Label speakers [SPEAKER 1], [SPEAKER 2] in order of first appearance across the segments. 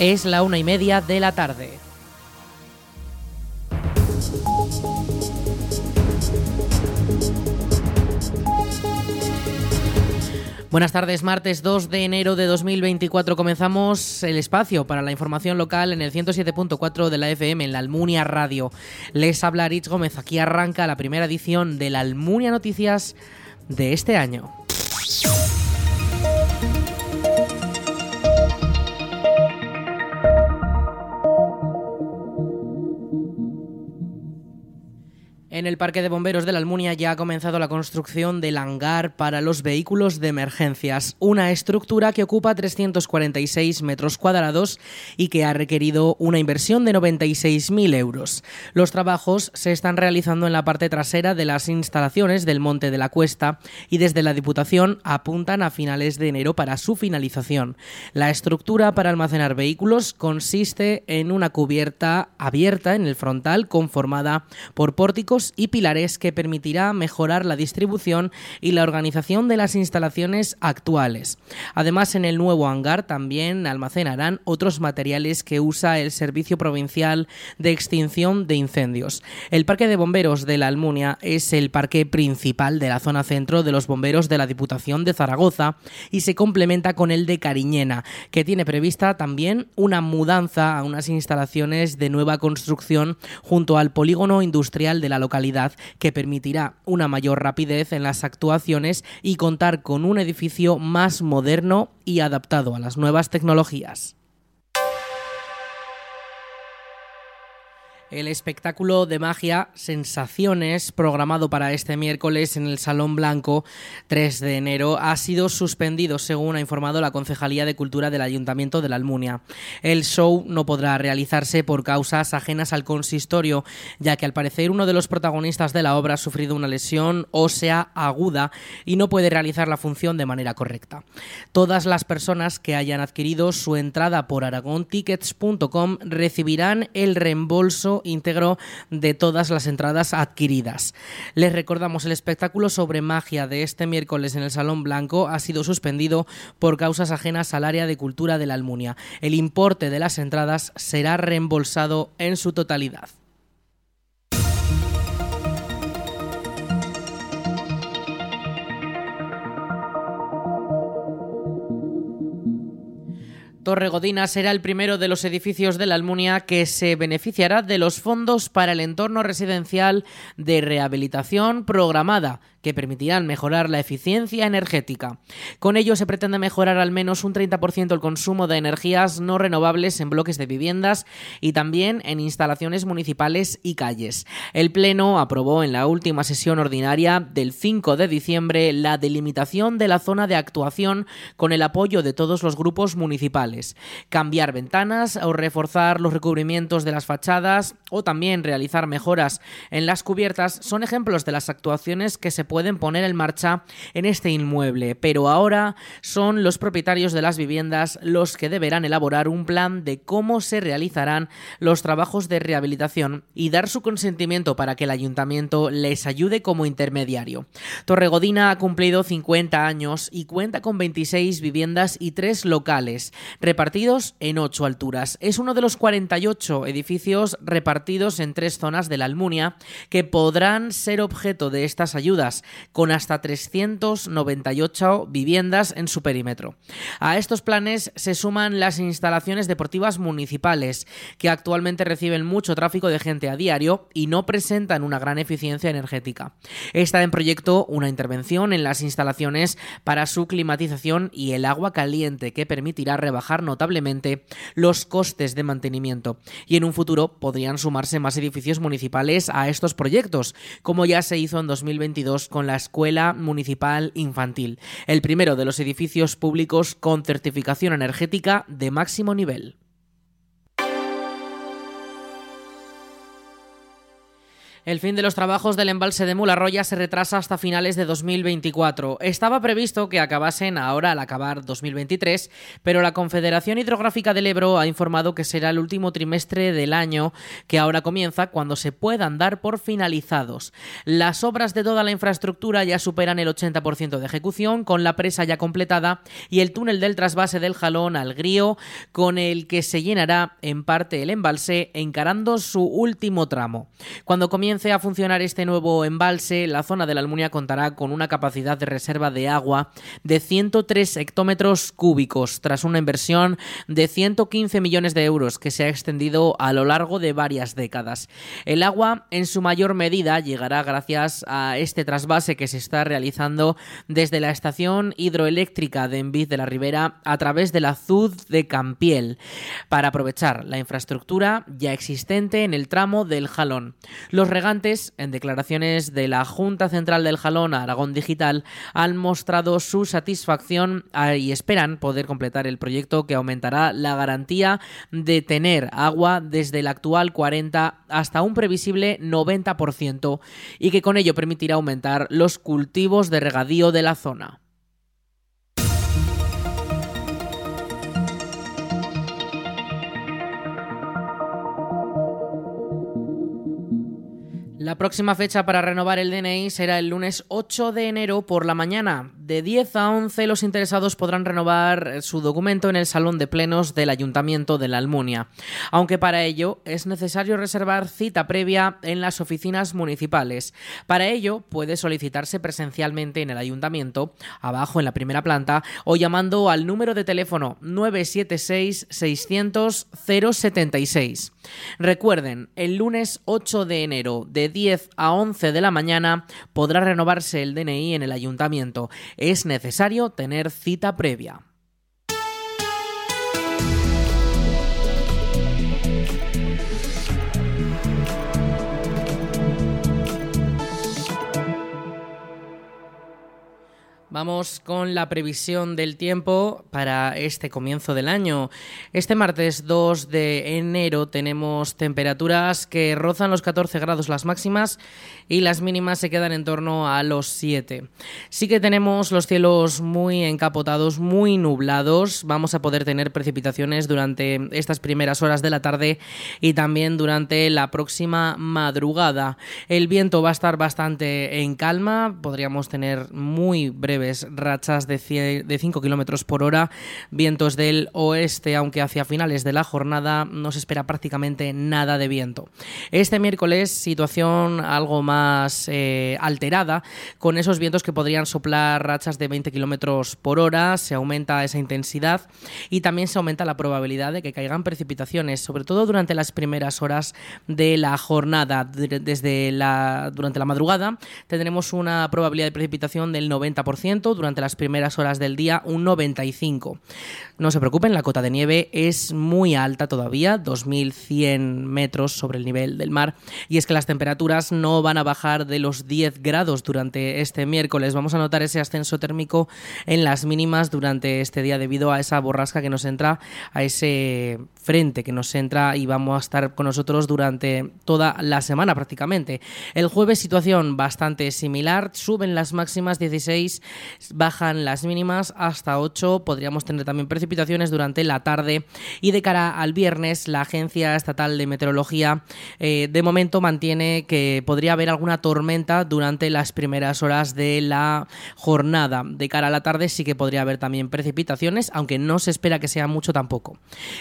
[SPEAKER 1] Es la una y media de la tarde. Buenas tardes, martes 2 de enero de 2024 comenzamos el espacio para la información local en el 107.4 de la FM en la Almunia Radio. Les habla Rich Gómez, aquí arranca la primera edición de la Almunia Noticias de este año. En el Parque de Bomberos de la Almunia ya ha comenzado la construcción del hangar para los vehículos de emergencias, una estructura que ocupa 346 metros cuadrados y que ha requerido una inversión de 96.000 euros. Los trabajos se están realizando en la parte trasera de las instalaciones del Monte de la Cuesta y desde la Diputación apuntan a finales de enero para su finalización. La estructura para almacenar vehículos consiste en una cubierta abierta en el frontal conformada por pórticos y pilares que permitirá mejorar la distribución y la organización de las instalaciones actuales. Además, en el nuevo hangar también almacenarán otros materiales que usa el Servicio Provincial de Extinción de Incendios. El Parque de Bomberos de la Almunia es el parque principal de la zona centro de los bomberos de la Diputación de Zaragoza y se complementa con el de Cariñena, que tiene prevista también una mudanza a unas instalaciones de nueva construcción junto al polígono industrial de la localidad que permitirá una mayor rapidez en las actuaciones y contar con un edificio más moderno y adaptado a las nuevas tecnologías. El espectáculo de magia Sensaciones, programado para este miércoles en el Salón Blanco 3 de enero, ha sido suspendido, según ha informado la Concejalía de Cultura del Ayuntamiento de la Almunia. El show no podrá realizarse por causas ajenas al consistorio, ya que al parecer uno de los protagonistas de la obra ha sufrido una lesión ósea aguda y no puede realizar la función de manera correcta. Todas las personas que hayan adquirido su entrada por aragontickets.com recibirán el reembolso íntegro de todas las entradas adquiridas. Les recordamos el espectáculo sobre magia de este miércoles en el Salón Blanco ha sido suspendido por causas ajenas al área de cultura de la Almunia. El importe de las entradas será reembolsado en su totalidad. Torre Godina será el primero de los edificios de la Almunia que se beneficiará de los fondos para el entorno residencial de rehabilitación programada que permitirán mejorar la eficiencia energética. Con ello se pretende mejorar al menos un 30% el consumo de energías no renovables en bloques de viviendas y también en instalaciones municipales y calles. El Pleno aprobó en la última sesión ordinaria del 5 de diciembre la delimitación de la zona de actuación con el apoyo de todos los grupos municipales. Cambiar ventanas o reforzar los recubrimientos de las fachadas o también realizar mejoras en las cubiertas son ejemplos de las actuaciones que se pueden poner en marcha en este inmueble, pero ahora son los propietarios de las viviendas los que deberán elaborar un plan de cómo se realizarán los trabajos de rehabilitación y dar su consentimiento para que el ayuntamiento les ayude como intermediario. Torregodina ha cumplido 50 años y cuenta con 26 viviendas y 3 locales, repartidos en 8 alturas. Es uno de los 48 edificios repartidos en tres zonas de la Almunia que podrán ser objeto de estas ayudas con hasta 398 viviendas en su perímetro. A estos planes se suman las instalaciones deportivas municipales, que actualmente reciben mucho tráfico de gente a diario y no presentan una gran eficiencia energética. Está en proyecto una intervención en las instalaciones para su climatización y el agua caliente que permitirá rebajar notablemente los costes de mantenimiento. Y en un futuro podrían sumarse más edificios municipales a estos proyectos, como ya se hizo en 2022 con la Escuela Municipal Infantil, el primero de los edificios públicos con certificación energética de máximo nivel. El fin de los trabajos del embalse de Mularroya se retrasa hasta finales de 2024. Estaba previsto que acabasen ahora al acabar 2023, pero la Confederación Hidrográfica del Ebro ha informado que será el último trimestre del año que ahora comienza cuando se puedan dar por finalizados. Las obras de toda la infraestructura ya superan el 80% de ejecución, con la presa ya completada y el túnel del trasvase del Jalón al Grío, con el que se llenará en parte el embalse, encarando su último tramo. Cuando comience a funcionar este nuevo embalse, la zona de la Almunia contará con una capacidad de reserva de agua de 103 hectómetros cúbicos, tras una inversión de 115 millones de euros que se ha extendido a lo largo de varias décadas. El agua, en su mayor medida, llegará gracias a este trasvase que se está realizando desde la estación hidroeléctrica de Envid de la Ribera a través de la ZUD de Campiel, para aprovechar la infraestructura ya existente en el tramo del Jalón. Los en declaraciones de la Junta Central del Jalón a Aragón Digital, han mostrado su satisfacción ah, y esperan poder completar el proyecto que aumentará la garantía de tener agua desde el actual 40 hasta un previsible 90% y que con ello permitirá aumentar los cultivos de regadío de la zona. La próxima fecha para renovar el DNI será el lunes 8 de enero por la mañana. De 10 a 11 los interesados podrán renovar su documento en el Salón de Plenos del Ayuntamiento de la Almunia, aunque para ello es necesario reservar cita previa en las oficinas municipales. Para ello puede solicitarse presencialmente en el Ayuntamiento, abajo en la primera planta, o llamando al número de teléfono 976 600 076. Recuerden, el lunes 8 de enero de 10 a 11 de la mañana podrá renovarse el DNI en el ayuntamiento. Es necesario tener cita previa. Vamos con la previsión del tiempo para este comienzo del año. Este martes 2 de enero tenemos temperaturas que rozan los 14 grados las máximas y las mínimas se quedan en torno a los 7. Sí que tenemos los cielos muy encapotados, muy nublados. Vamos a poder tener precipitaciones durante estas primeras horas de la tarde y también durante la próxima madrugada. El viento va a estar bastante en calma, podríamos tener muy breve rachas de, de 5 kilómetros por hora, vientos del oeste, aunque hacia finales de la jornada no se espera prácticamente nada de viento. Este miércoles, situación algo más eh, alterada, con esos vientos que podrían soplar rachas de 20 kilómetros por hora, se aumenta esa intensidad y también se aumenta la probabilidad de que caigan precipitaciones, sobre todo durante las primeras horas de la jornada. Desde la, durante la madrugada tendremos una probabilidad de precipitación del 90% durante las primeras horas del día un 95%. No se preocupen, la cota de nieve es muy alta todavía, 2.100 metros sobre el nivel del mar, y es que las temperaturas no van a bajar de los 10 grados durante este miércoles. Vamos a notar ese ascenso térmico en las mínimas durante este día debido a esa borrasca que nos entra, a ese frente que nos entra y vamos a estar con nosotros durante toda la semana prácticamente. El jueves situación bastante similar, suben las máximas 16, bajan las mínimas hasta 8, podríamos tener también precipitaciones durante la tarde y de cara al viernes la Agencia Estatal de Meteorología eh, de momento mantiene que podría haber alguna tormenta durante las primeras horas de la jornada. De cara a la tarde sí que podría haber también precipitaciones, aunque no se espera que sea mucho tampoco.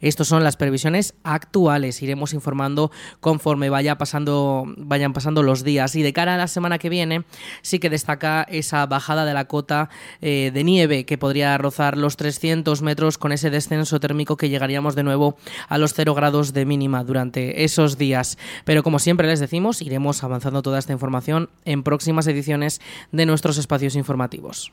[SPEAKER 1] Estas son las previsiones actuales, iremos informando conforme vaya pasando, vayan pasando los días y de cara a la semana que viene sí que destaca esa bajada de la eh, de nieve que podría rozar los 300 metros con ese descenso térmico que llegaríamos de nuevo a los 0 grados de mínima durante esos días. Pero como siempre les decimos, iremos avanzando toda esta información en próximas ediciones de nuestros espacios informativos.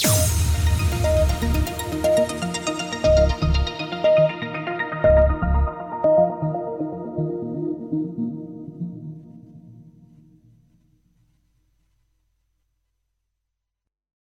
[SPEAKER 1] Show.